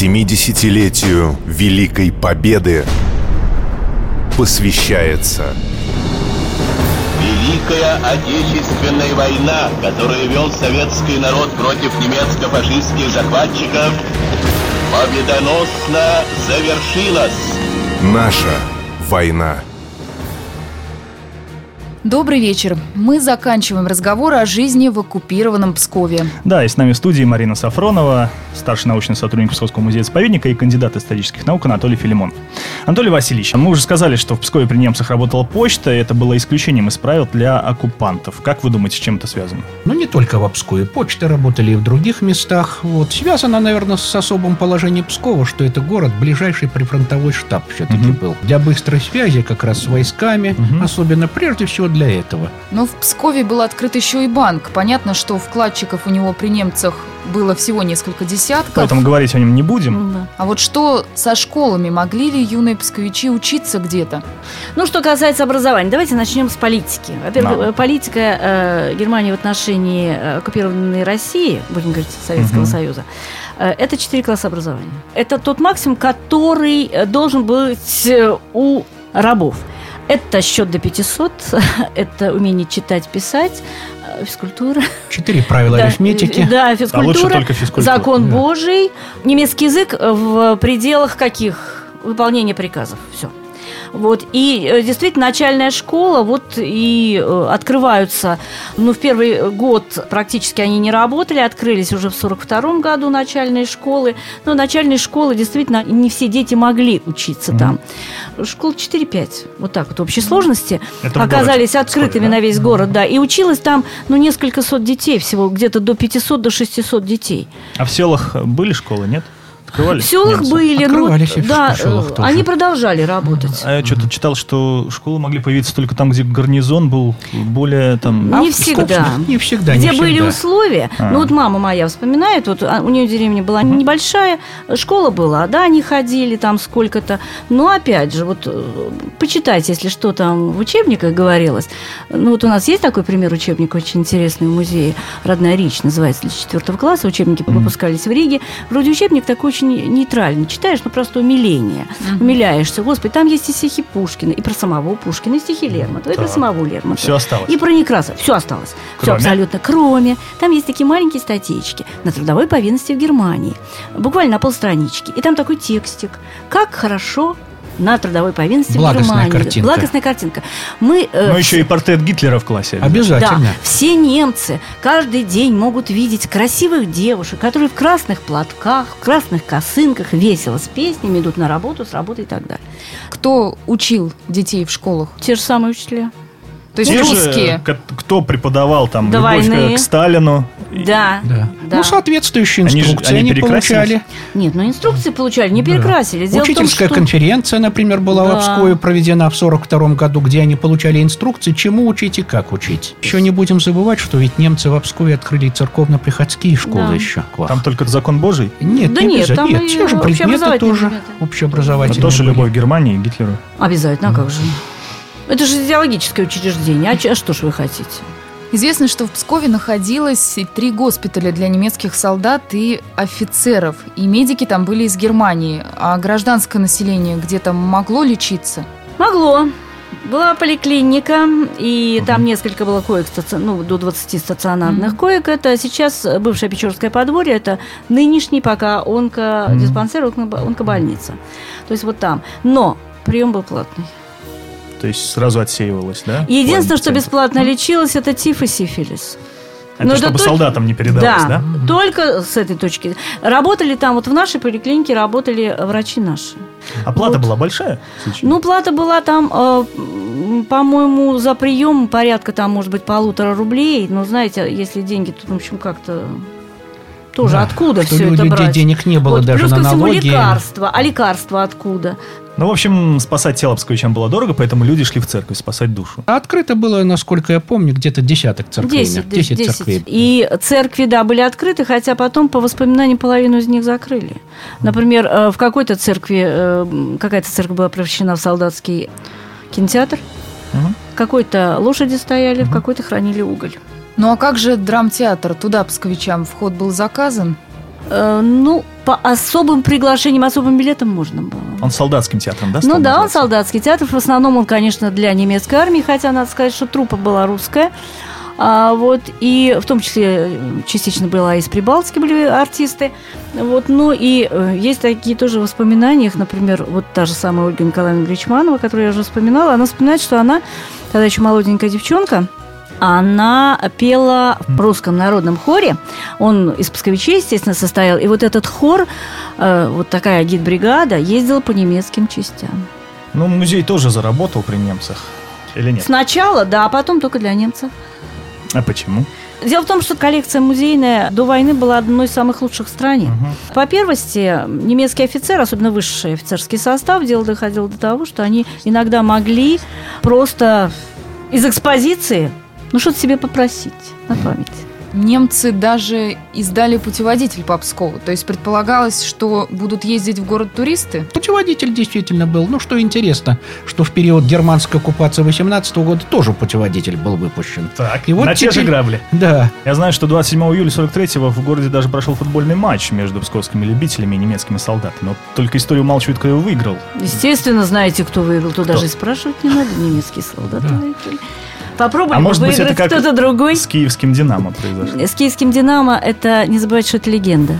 70-летию Великой Победы посвящается Великая Отечественная война, которую вел советский народ против немецко-фашистских захватчиков, победоносно завершилась. Наша война. Добрый вечер. Мы заканчиваем разговор о жизни в оккупированном Пскове. Да, и с нами в студии Марина Сафронова, старший научный сотрудник Псковского музея-заповедника и кандидат исторических наук Анатолий Филимон. Анатолий Васильевич, мы уже сказали, что в Пскове при немцах работала почта, и это было исключением из правил для оккупантов. Как вы думаете, с чем это связано? Ну, не только в Пскове. Почты работали и в других местах. Вот. Связано, наверное, с особым положением Пскова, что это город, ближайший прифронтовой штаб все-таки Мгм. был. Для быстрой связи как раз с войсками, Мгм. особенно прежде всего для этого. Но в Пскове был открыт еще и банк. Понятно, что вкладчиков у него при немцах было всего несколько десятков. Поэтому говорить о нем не будем. Да. А вот что со школами? Могли ли юные псковичи учиться где-то? Ну, что касается образования, давайте начнем с политики. Во-первых, Да. политика э, Германии в отношении э, оккупированной России, будем говорить, Советского Мгм. Союза, э, это четыре класса образования. Это тот максимум, который э, должен быть у рабов. Это счет до 500, это умение читать, писать, э, физкультура. Четыре правила Да, арифметики. Да, А лучше физкультура. только физкультура. Закон Да. Божий, немецкий язык в пределах каких? Выполнения приказов. Все. Вот. И э, действительно, начальная школа, вот и э, открываются, ну, в первый год практически они не работали, открылись уже в 42 году начальные школы. Но начальные школы, действительно, не все дети могли учиться там. Школ 4-5, вот так вот в общей сложности, Это оказались городе, открытыми да? на весь город, да. И училось там, ну, несколько сот детей всего, где-то до 500, до 600 детей. А в селах были школы, нет? Открывались? В селах немцы? были, ну, Открывались и в да, селах э, тоже. они продолжали работать. А я что-то читал, что школы могли появиться только там, где гарнизон был более там... Не всегда. Не всегда, Где не были всегда. условия, А. ну вот мама моя вспоминает, вот а, у нее деревня была небольшая, школа была, да, они ходили там сколько-то, но опять же, вот э, почитайте, если что там в учебниках говорилось. Ну вот у нас есть такой пример учебника очень интересный в музее, «Родная речь» называется, для четвертого класса, учебники выпускались в Риге. Вроде учебник такой очень нейтральный, читаешь, ну просто умиление, умиляешься, господи, там есть и стихи Пушкина, и про самого Пушкина, и стихи Лермонтова, и про Так. самого Лермонтова. Все осталось. И про Некрасова. Все осталось. Все Кроме? абсолютно. Кроме. Там есть такие маленькие статейки на трудовой повинности в Германии. Буквально на полстранички. И там такой текстик. Как хорошо на трудовой повинности Благостная в Германии. картинка. Благостная картинка. Мы, э, Ну, еще и портрет Гитлера в классе. Обязательно. да, все немцы каждый день могут видеть красивых девушек, которые в красных платках, в красных косынках весело с песнями идут на работу, с работы и так далее. Кто учил детей в школах? Те же самые учителя. То есть Те же, русские. ко- кто преподавал там До любовь к- войны. к Сталину. Да. Да. Да. Ну, соответствующие Они же- инструкции они они, перекрасились? получали. Нет, ну инструкции получали, не Да. перекрасили. Дело в том, Учительская что- конференция, например, была Да. в Обскове проведена в 42 году, где они получали инструкции, чему учить и как учить. Еще не будем забывать, что ведь немцы в Обскове открыли церковно-приходские школы Да. еще. Там только закон Божий. Нет, Да не нет, там Нет, и те же предметы тоже предметы. Это общеобразовательные. тоже были. любовь к Германии и Гитлеру. Обязательно, а как же? Это же идеологическое учреждение. А, а что ж вы хотите? Известно, что в Пскове находилось три госпиталя для немецких солдат и офицеров. И медики там были из Германии. А гражданское население где-то могло лечиться? Могло. Была поликлиника, и там несколько было коек, ну, до 20 стационарных коек. Это сейчас бывшее Печорское подворье, это нынешний пока онкодиспансер, онко- онкобольница. То есть вот там. Но прием был платный. То есть сразу отсеивалось, да? Единственное, что бесплатно лечилось, это тиф и сифилис. Это Но чтобы только- солдатам не передалось, да? только с этой точки. Работали там, вот в нашей поликлинике работали врачи наши. Оплата Вот. была большая? Ну, плата была там, э, по-моему, за прием порядка там, может быть, полутора рублей. Но, знаете, если деньги, то, в общем, как-то тоже Да, откуда что все у это людей брать? денег не было Вот, даже плюс на ко всему налоги. лекарства. А лекарства откуда? Ну, в общем, спасать тело псковичам было дорого, поэтому люди шли в церковь спасать душу. А открыто было, насколько я помню, где-то десяток церквей. Десять, Десять десять. церквей. И церкви, да, были открыты, хотя потом, по воспоминаниям, половину из них закрыли. Например, э, в какой-то церкви, э, какая-то церковь была превращена в солдатский кинотеатр, в какой-то лошади стояли, в какой-то хранили уголь. Ну а как же драмтеатр? Туда псковичам вход был заказан? Э, Ну, по особым приглашениям, особым билетам можно было. Он солдатским театром, да? Ну да, он солдатский театр. В основном он, конечно, для немецкой армии, хотя надо сказать, что труппа была русская. А, вот, и в том числе частично была из Прибалтики были артисты. Вот, ну и э, есть такие тоже воспоминания, их, например, вот та же самая Ольга Николаевна Гречманова, которую я уже вспоминала, она вспоминает, что она, тогда еще молоденькая девчонка, она пела в русском народном хоре. Он из псковичей, естественно, состоял. И вот этот хор, э, вот такая гид-бригада, ездила по немецким частям. Ну, музей тоже заработал при немцах. Или нет? Сначала, да, а потом только для немцев. А почему? Дело в том, что коллекция музейная до войны была одной из самых лучших в стране. По первости, немецкие офицеры, особенно высший офицерский состав, дело доходило до того, что они иногда могли просто из экспозиции ну что-то себе попросить на память. Немцы даже издали путеводитель по Пскову. То есть предполагалось, что будут ездить в город туристы. Путеводитель действительно был. Ну, что интересно, что в период германской оккупации 18 года тоже путеводитель был выпущен. Так, И вот на те же теперь- грабли. Да, Я знаю, что 27 июля 43-го в городе даже прошел футбольный матч между псковскими любителями и немецкими солдатами. Вот только история умалчивает, кто его выиграл. Естественно, знаете, кто выиграл. Тут Кто? даже и спрашивать не надо. Немецкие солдаты выиграли. Попробуем А может быть, это выиграть как кто-то другой. с киевским «Динамо» произошло. С киевским «Динамо» это, не забывайте, что это легенда.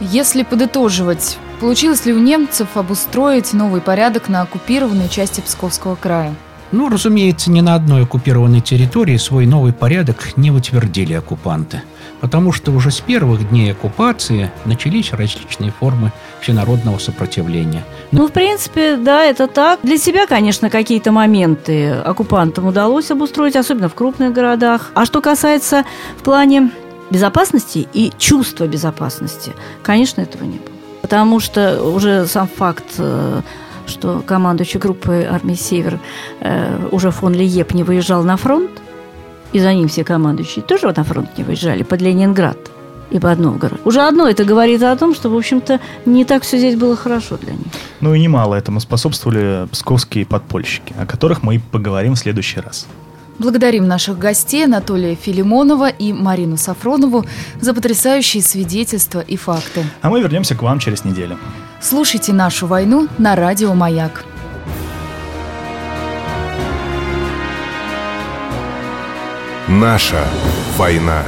Если подытоживать, получилось ли у немцев обустроить новый порядок на оккупированной части Псковского края? Ну, разумеется, ни на одной оккупированной территории свой новый порядок не утвердили оккупанты. Потому что уже с первых дней оккупации начались различные формы всенародного сопротивления. Ну, в принципе, да, это так. Для себя, конечно, какие-то моменты оккупантам удалось обустроить, особенно в крупных городах. А что касается в плане безопасности и чувства безопасности, конечно, этого не было. Потому что уже сам факт, э, что командующий группой армии «Север» э, уже фон Лиеп не выезжал на фронт, и за ним все командующие тоже на фронт не выезжали, под Ленинград и под Новгород. Уже одно это говорит о том, что, в общем-то, не так все здесь было хорошо для них. Ну и немало этому способствовали псковские подпольщики, о которых мы и поговорим в следующий раз. Благодарим наших гостей Анатолия Филимонова и Марину Сафронову за потрясающие свидетельства и факты. А мы вернемся к вам через неделю. Слушайте нашу войну на радио Маяк. Наша война.